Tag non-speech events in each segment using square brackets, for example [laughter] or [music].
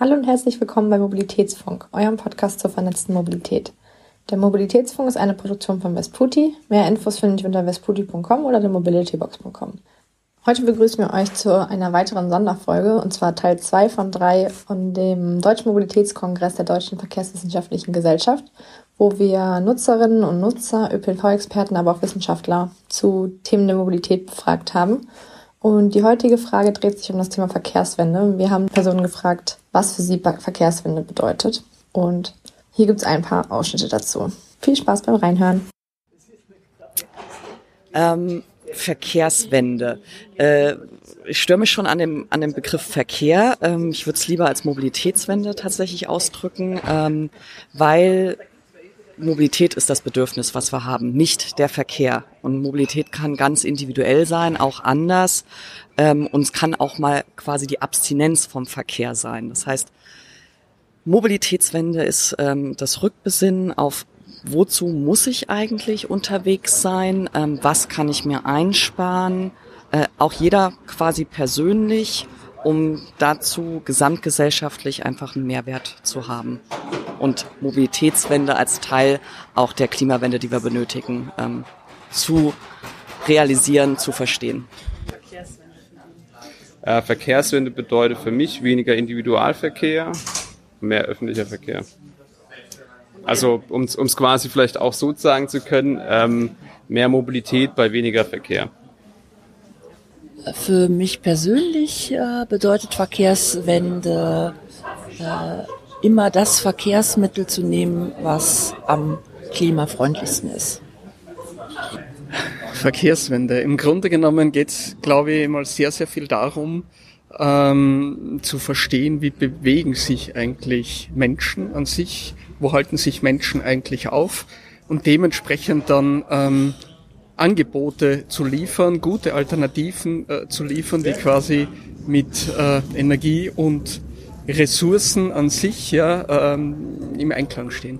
Hallo und herzlich willkommen bei Mobilitätsfunk, eurem Podcast zur vernetzten Mobilität. Der Mobilitätsfunk ist eine Produktion von Vesputi. Mehr Infos findet ihr unter vesputi.com oder der mobilitybox.com. Heute begrüßen wir euch zu einer weiteren Sonderfolge, und zwar Teil 2 von 3 von dem Deutschen Mobilitätskongress der Deutschen Verkehrswissenschaftlichen Gesellschaft, wo wir Nutzerinnen und Nutzer, ÖPNV-Experten, aber auch Wissenschaftler zu Themen der Mobilität befragt haben. Und die heutige Frage dreht sich um das Thema Verkehrswende. Wir haben Personen gefragt, was für sie Verkehrswende bedeutet. Und hier gibt es ein paar Ausschnitte dazu. Viel Spaß beim Reinhören. Ähm, Verkehrswende. Äh, ich störe mich schon an dem, an dem Begriff Verkehr. Ähm, ich würde es lieber als Mobilitätswende tatsächlich ausdrücken, ähm, weil Mobilität ist das Bedürfnis, was wir haben, nicht der Verkehr. Und Mobilität kann ganz individuell sein, auch anders. Ähm, und es kann auch mal quasi die Abstinenz vom Verkehr sein. Das heißt, Mobilitätswende ist ähm, das Rückbesinnen auf wozu muss ich eigentlich unterwegs sein, ähm, was kann ich mir einsparen, äh, auch jeder quasi persönlich, um dazu gesamtgesellschaftlich einfach einen Mehrwert zu haben und Mobilitätswende als Teil auch der Klimawende, die wir benötigen, ähm, zu realisieren, zu verstehen. Äh, Verkehrswende bedeutet für mich weniger Individualverkehr, mehr öffentlicher Verkehr. Also um es quasi vielleicht auch so sagen zu können, ähm, mehr Mobilität bei weniger Verkehr. Für mich persönlich äh, bedeutet Verkehrswende äh, immer das Verkehrsmittel zu nehmen, was am klimafreundlichsten ist. Verkehrswende. Im Grunde genommen geht es, glaube ich, mal sehr, sehr viel darum, ähm, zu verstehen, wie bewegen sich eigentlich Menschen an sich, wo halten sich Menschen eigentlich auf und dementsprechend dann ähm, Angebote zu liefern, gute Alternativen äh, zu liefern, die quasi mit äh, Energie und Ressourcen an sich ja, ähm, im Einklang stehen.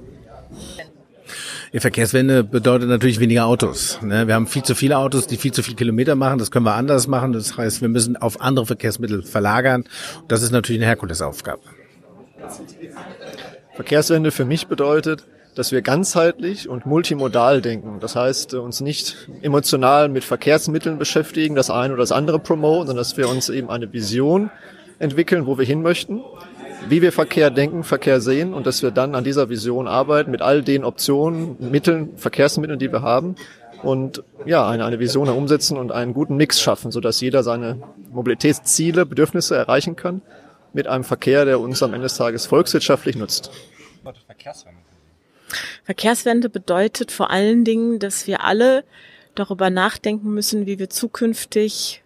Die Verkehrswende bedeutet natürlich weniger Autos. Ne? Wir haben viel zu viele Autos, die viel zu viele Kilometer machen. Das können wir anders machen. Das heißt, wir müssen auf andere Verkehrsmittel verlagern. Das ist natürlich eine Herkulesaufgabe. Verkehrswende für mich bedeutet, dass wir ganzheitlich und multimodal denken. Das heißt, uns nicht emotional mit Verkehrsmitteln beschäftigen, das eine oder das andere promoten, sondern dass wir uns eben eine Vision entwickeln, wo wir hin möchten, wie wir Verkehr denken, Verkehr sehen und dass wir dann an dieser Vision arbeiten mit all den Optionen, Mitteln, Verkehrsmitteln, die wir haben und ja, eine, eine Vision umsetzen und einen guten Mix schaffen, sodass jeder seine Mobilitätsziele, Bedürfnisse erreichen kann mit einem Verkehr, der uns am Ende des Tages volkswirtschaftlich nutzt. Verkehrswende bedeutet vor allen Dingen, dass wir alle darüber nachdenken müssen, wie wir zukünftig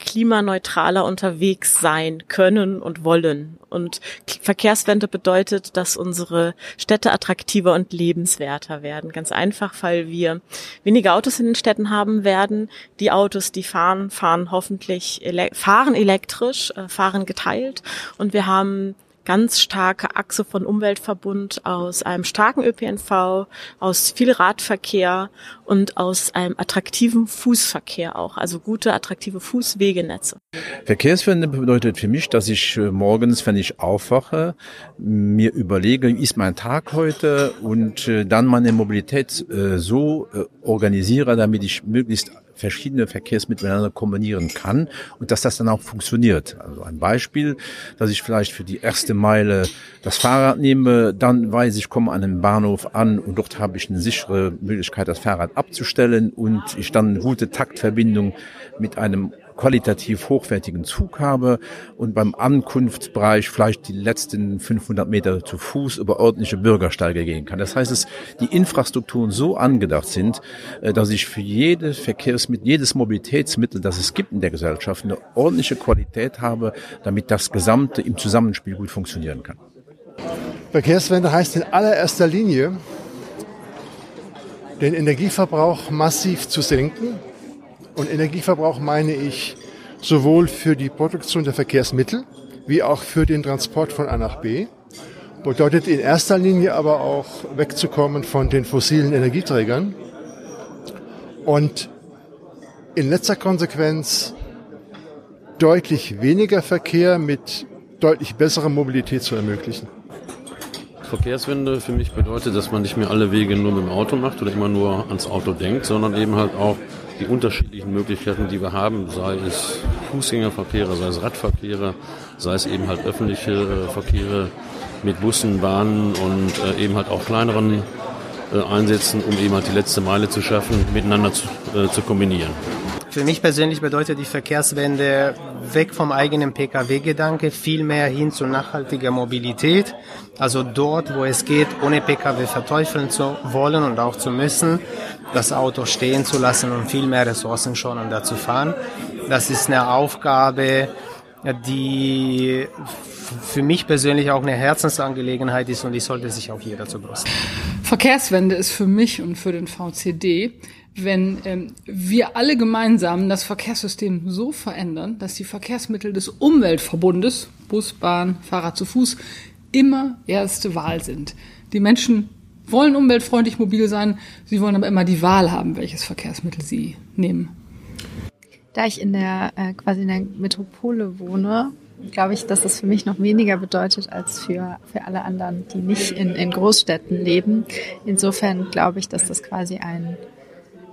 klimaneutraler unterwegs sein können und wollen. Und Verkehrswende bedeutet, dass unsere Städte attraktiver und lebenswerter werden. Ganz einfach, weil wir weniger Autos in den Städten haben werden. Die Autos, die fahren, fahren hoffentlich, ele fahren elektrisch, äh, fahren geteilt. Und wir haben ganz starke Achse von Umweltverbund aus einem starken ÖPNV, aus viel Radverkehr und aus einem attraktiven Fußverkehr auch, also gute, attraktive Fußwegenetze. Verkehrswende bedeutet für mich, dass ich äh, morgens, wenn ich aufwache, mir überlege, ist mein Tag heute und äh, dann meine Mobilität äh, so organisiere, damit ich möglichst verschiedene Verkehrsmittel miteinander kombinieren kann und dass das dann auch funktioniert. Also ein Beispiel, dass ich vielleicht für die erste Meile das Fahrrad nehme, dann weiß ich, komme an einen Bahnhof an und dort habe ich eine sichere Möglichkeit, das Fahrrad abzustellen und ich dann eine gute Taktverbindung mit einem qualitativ hochwertigen Zug habe und beim Ankunftsbereich vielleicht die letzten 500 Meter zu Fuß über ordentliche Bürgersteige gehen kann. Das heißt, dass die Infrastrukturen so angedacht sind, äh, dass ich für jedes Verkehrsmittel, jedes Mobilitätsmittel, das es gibt in der Gesellschaft, eine ordentliche Qualität habe, damit das Gesamte im Zusammenspiel gut funktionieren kann. Verkehrswende heißt in allererster Linie, den Energieverbrauch massiv zu senken und Energieverbrauch meine ich sowohl für die Produktion der Verkehrsmittel wie auch für den Transport von A nach B. Bedeutet in erster Linie aber auch wegzukommen von den fossilen Energieträgern und in letzter Konsequenz deutlich weniger Verkehr mit deutlich bessere Mobilität zu ermöglichen. Verkehrswende für mich bedeutet, dass man nicht mehr alle Wege nur mit dem Auto macht oder immer nur ans Auto denkt, sondern eben halt auch die unterschiedlichen Möglichkeiten, die wir haben, sei es Fußgängerverkehre, sei es Radverkehre, sei es eben halt öffentliche äh, Verkehre mit Bussen, Bahnen und äh, eben halt auch kleineren äh, Einsätzen, um eben halt die letzte Meile zu schaffen, miteinander zu, äh, zu kombinieren. Für mich persönlich bedeutet die Verkehrswende weg vom eigenen Pkw-Gedanke, viel mehr hin zu nachhaltiger Mobilität. Also dort, wo es geht, ohne Pkw verteufeln zu wollen und auch zu müssen, das Auto stehen zu lassen und viel mehr Ressourcen schon und dazu fahren. Das ist eine Aufgabe, die für mich persönlich auch eine Herzensangelegenheit ist und die sollte sich auch jeder zur Brust. Verkehrswende ist für mich und für den VCD wenn ähm, wir alle gemeinsam das Verkehrssystem so verändern, dass die Verkehrsmittel des Umweltverbundes, Bus, Bahn, Fahrrad zu Fuß, immer erste Wahl sind. Die Menschen wollen umweltfreundlich mobil sein, sie wollen aber immer die Wahl haben, welches Verkehrsmittel sie nehmen. Da ich in der äh, quasi in der Metropole wohne, glaube ich, dass das für mich noch weniger bedeutet als für, für alle anderen, die nicht in, in Großstädten leben. Insofern glaube ich, dass das quasi ein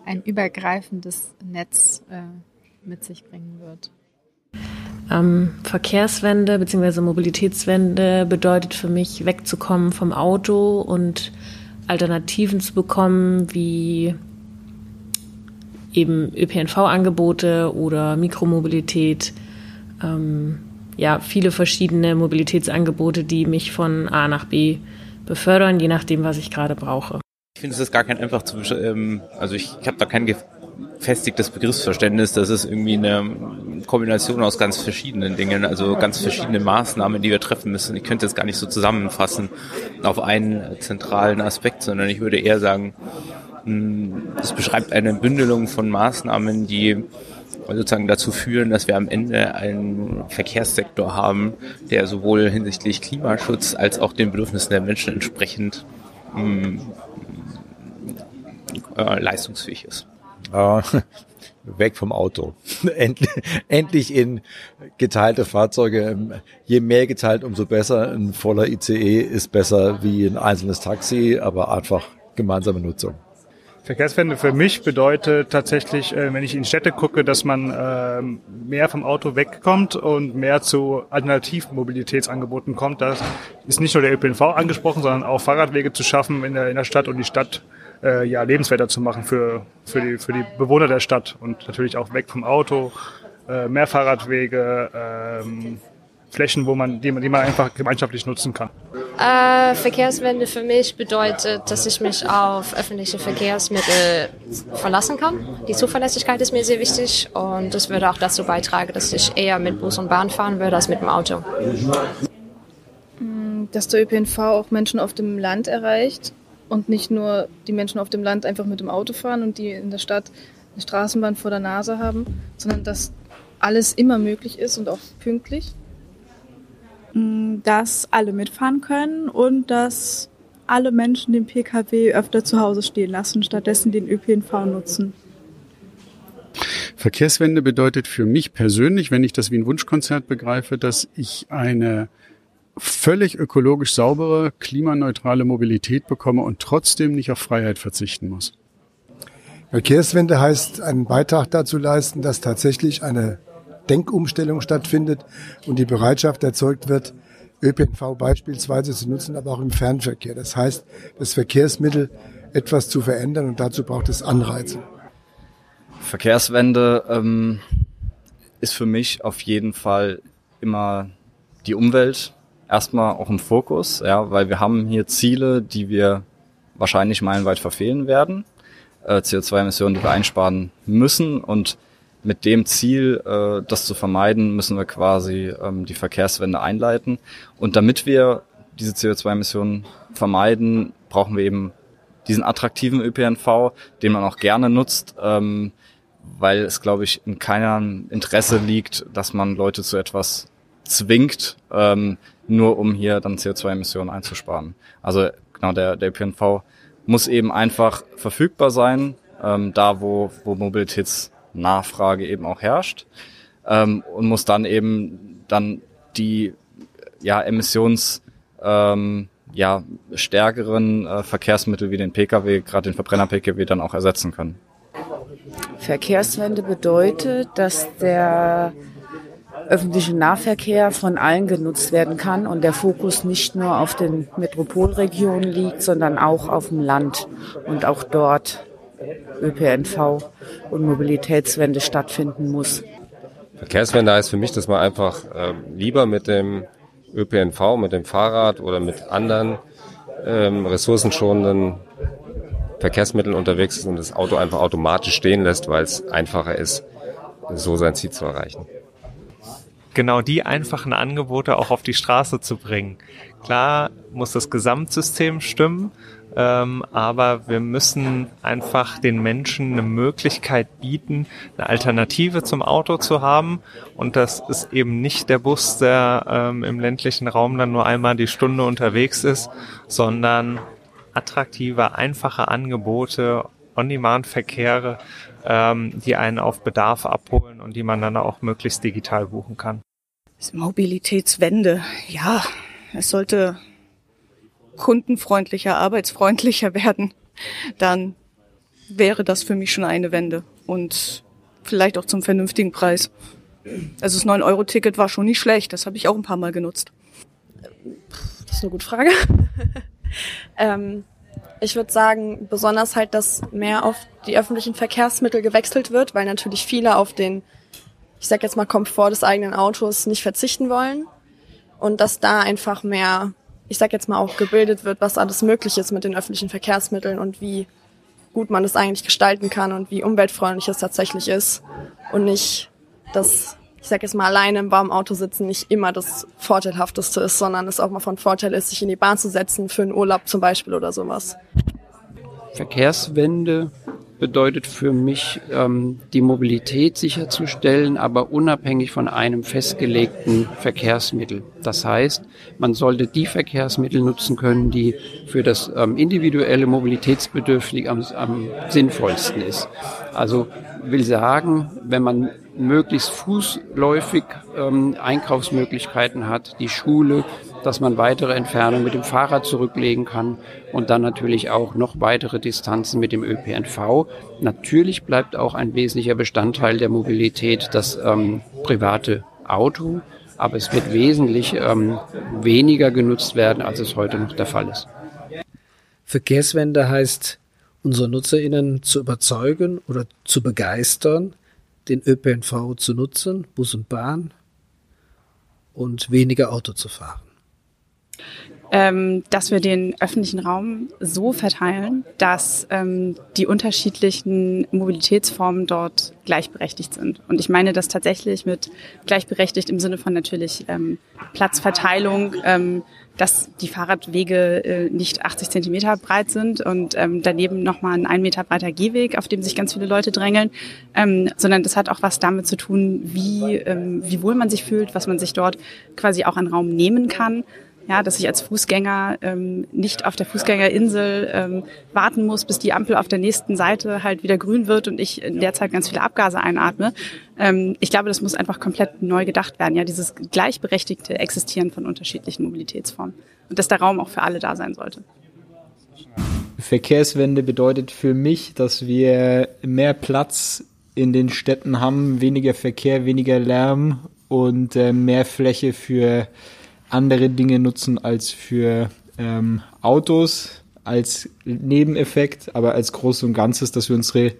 ein übergreifendes Netz äh, mit sich bringen wird. Ähm, Verkehrswende bzw. Mobilitätswende bedeutet für mich wegzukommen vom Auto und Alternativen zu bekommen, wie eben ÖPNV-Angebote oder Mikromobilität. Ähm, ja, viele verschiedene Mobilitätsangebote, die mich von A nach B befördern, je nachdem, was ich gerade brauche. Ich finde, es ist gar kein einfach zu, ähm, also ich, ich habe da kein gefestigtes Begriffsverständnis. Das ist irgendwie eine Kombination aus ganz verschiedenen Dingen, also ganz verschiedene Maßnahmen, die wir treffen müssen. Ich könnte es gar nicht so zusammenfassen auf einen zentralen Aspekt, sondern ich würde eher sagen, hm, es beschreibt eine Bündelung von Maßnahmen, die sozusagen dazu führen, dass wir am Ende einen Verkehrssektor haben, der sowohl hinsichtlich Klimaschutz als auch den Bedürfnissen der Menschen entsprechend hm, äh, leistungsfähig ist. Äh, [laughs] weg vom Auto. [laughs] endlich, endlich in geteilte Fahrzeuge. Je mehr geteilt, umso besser. Ein voller ICE ist besser wie ein einzelnes Taxi, aber einfach gemeinsame Nutzung. Verkehrswende für mich bedeutet tatsächlich, äh, wenn ich in Städte gucke, dass man äh, mehr vom Auto wegkommt und mehr zu Alternativmobilitätsangeboten kommt. Da ist nicht nur der ÖPNV angesprochen, sondern auch Fahrradwege zu schaffen in der, in der Stadt und die Stadt äh, ja, lebenswerter zu machen für, für, die, für die Bewohner der Stadt und natürlich auch weg vom Auto, äh, mehr Fahrradwege, ähm, Flächen, wo man, die, man, die man einfach gemeinschaftlich nutzen kann. Äh, Verkehrswende für mich bedeutet, dass ich mich auf öffentliche Verkehrsmittel verlassen kann. Die Zuverlässigkeit ist mir sehr wichtig und das würde auch dazu beitragen, dass ich eher mit Bus und Bahn fahren würde als mit dem Auto. Dass der ÖPNV auch Menschen auf dem Land erreicht und nicht nur die Menschen auf dem Land einfach mit dem Auto fahren und die in der Stadt eine Straßenbahn vor der Nase haben, sondern dass alles immer möglich ist und auch pünktlich. Mm, dass alle mitfahren können und dass alle Menschen den Pkw öfter zu Hause stehen lassen, stattdessen den ÖPNV nutzen. Verkehrswende bedeutet für mich persönlich, wenn ich das wie ein Wunschkonzert begreife, dass ich eine völlig ökologisch saubere, klimaneutrale Mobilität bekomme und trotzdem nicht auf Freiheit verzichten muss. Verkehrswende heißt, einen Beitrag dazu leisten, dass tatsächlich eine Denkumstellung stattfindet und die Bereitschaft erzeugt wird, ÖPNV beispielsweise zu nutzen, aber auch im Fernverkehr. Das heißt, das Verkehrsmittel etwas zu verändern und dazu braucht es Anreize. Verkehrswende ähm, ist für mich auf jeden Fall immer die Umwelt, erstmal auch im Fokus, ja, weil wir haben hier Ziele, die wir wahrscheinlich meilenweit verfehlen werden. Äh, CO2-Emissionen, die wir einsparen müssen und mit dem Ziel, äh, das zu vermeiden, müssen wir quasi ähm, die Verkehrswende einleiten. Und damit wir diese CO2-Emissionen vermeiden, brauchen wir eben diesen attraktiven ÖPNV, den man auch gerne nutzt, ähm, weil es, glaube ich, in keinem Interesse liegt, dass man Leute zu etwas zwingt, ähm, nur um hier dann CO2-Emissionen einzusparen. Also genau, der, der ÖPNV muss eben einfach verfügbar sein, ähm, da wo, wo Mobilitätsnachfrage eben auch herrscht ähm, und muss dann eben dann die ja, emissions ähm, ja, stärkeren äh, Verkehrsmittel wie den Pkw, gerade den Verbrenner-Pkw, dann auch ersetzen können. Verkehrswende bedeutet, dass der öffentliche Nahverkehr von allen genutzt werden kann und der Fokus nicht nur auf den Metropolregionen liegt, sondern auch auf dem Land und auch dort ÖPNV und Mobilitätswende stattfinden muss. Verkehrswende heißt für mich, dass man einfach äh, lieber mit dem ÖPNV, mit dem Fahrrad oder mit anderen ähm, ressourcenschonenden Verkehrsmitteln unterwegs ist und das Auto einfach automatisch stehen lässt, weil es einfacher ist, so sein Ziel zu erreichen. Genau die einfachen Angebote auch auf die Straße zu bringen. Klar muss das Gesamtsystem stimmen, ähm, aber wir müssen einfach den Menschen eine Möglichkeit bieten, eine Alternative zum Auto zu haben. Und das ist eben nicht der Bus, der ähm, im ländlichen Raum dann nur einmal die Stunde unterwegs ist, sondern attraktive, einfache Angebote, On-Demand-Verkehre, ähm, die einen auf Bedarf abholen und die man dann auch möglichst digital buchen kann. Mobilitätswende, ja, es sollte kundenfreundlicher, arbeitsfreundlicher [laughs] werden, dann wäre das für mich schon eine Wende und vielleicht auch zum vernünftigen Preis. Also das 9-Euro-Ticket war schon nicht schlecht, das habe ich auch ein paar Mal genutzt. Das ist eine gute Frage. [laughs] ähm, ich würde sagen, besonders halt, dass mehr auf die öffentlichen Verkehrsmittel gewechselt wird, weil natürlich viele auf den, ich sag jetzt mal, Komfort des eigenen Autos nicht verzichten wollen. Und dass da einfach mehr ich sag jetzt mal auch gebildet wird, was alles möglich ist mit den öffentlichen Verkehrsmitteln und wie gut man das eigentlich gestalten kann und wie umweltfreundlich es tatsächlich ist und nicht, dass ich sag jetzt mal alleine im warmen Auto sitzen nicht immer das Vorteilhafteste ist, sondern es auch mal von Vorteil ist, sich in die Bahn zu setzen für einen Urlaub zum Beispiel oder sowas. Verkehrswende bedeutet für mich, ähm, die Mobilität sicherzustellen, aber unabhängig von einem festgelegten Verkehrsmittel. Das heißt, man sollte die Verkehrsmittel nutzen können, die für das ähm, individuelle Mobilitätsbedürftig am, am sinnvollsten ist. Also will sagen, wenn man möglichst fußläufig ähm, Einkaufsmöglichkeiten hat, die Schule, dass man weitere Entfernungen mit dem Fahrrad zurücklegen kann und dann natürlich auch noch weitere Distanzen mit dem ÖPNV. Natürlich bleibt auch ein wesentlicher Bestandteil der Mobilität das ähm, private Auto, aber es wird wesentlich ähm, weniger genutzt werden, als es heute noch der Fall ist. Verkehrswende heißt, unsere NutzerInnen zu überzeugen oder zu begeistern, den ÖPNV zu nutzen, Bus und Bahn und weniger Auto zu fahren ähm, dass wir den öffentlichen Raum so verteilen, dass ähm, die unterschiedlichen Mobilitätsformen dort gleichberechtigt sind. Und ich meine das tatsächlich mit gleichberechtigt im Sinne von natürlich ähm, Platzverteilung, ähm, dass die Fahrradwege äh, nicht 80 Zentimeter breit sind und ähm, daneben nochmal ein ein Meter breiter Gehweg, auf dem sich ganz viele Leute drängeln, ähm, sondern das hat auch was damit zu tun, wie, ähm, wie wohl man sich fühlt, was man sich dort quasi auch an Raum nehmen kann ja, dass ich als Fußgänger ähm, nicht auf der Fußgängerinsel ähm, warten muss, bis die Ampel auf der nächsten Seite halt wieder grün wird und ich in der Zeit ganz viele Abgase einatme. Ähm, ich glaube, das muss einfach komplett neu gedacht werden. Ja, dieses gleichberechtigte Existieren von unterschiedlichen Mobilitätsformen und dass der Raum auch für alle da sein sollte. Verkehrswende bedeutet für mich, dass wir mehr Platz in den Städten haben, weniger Verkehr, weniger Lärm und äh, mehr Fläche für andere Dinge nutzen als für ähm, Autos als Nebeneffekt, aber als Großes und Ganzes, dass wir unsere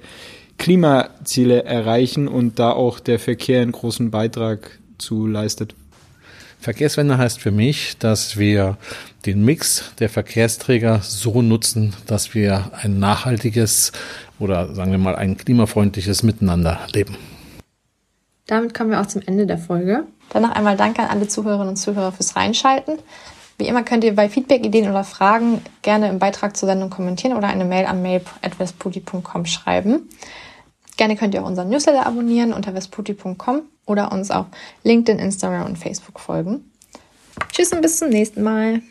Klimaziele erreichen und da auch der Verkehr einen großen Beitrag zu leistet. Verkehrswende heißt für mich, dass wir den Mix der Verkehrsträger so nutzen, dass wir ein nachhaltiges oder sagen wir mal ein klimafreundliches Miteinander leben. Damit kommen wir auch zum Ende der Folge. Dann noch einmal Danke an alle Zuhörerinnen und Zuhörer fürs Reinschalten. Wie immer könnt ihr bei Feedback, Ideen oder Fragen gerne im Beitrag zur Sendung kommentieren oder eine Mail an mail.vesputi.com schreiben. Gerne könnt ihr auch unseren Newsletter abonnieren unter vesputi.com oder uns auf LinkedIn, Instagram und Facebook folgen. Tschüss und bis zum nächsten Mal.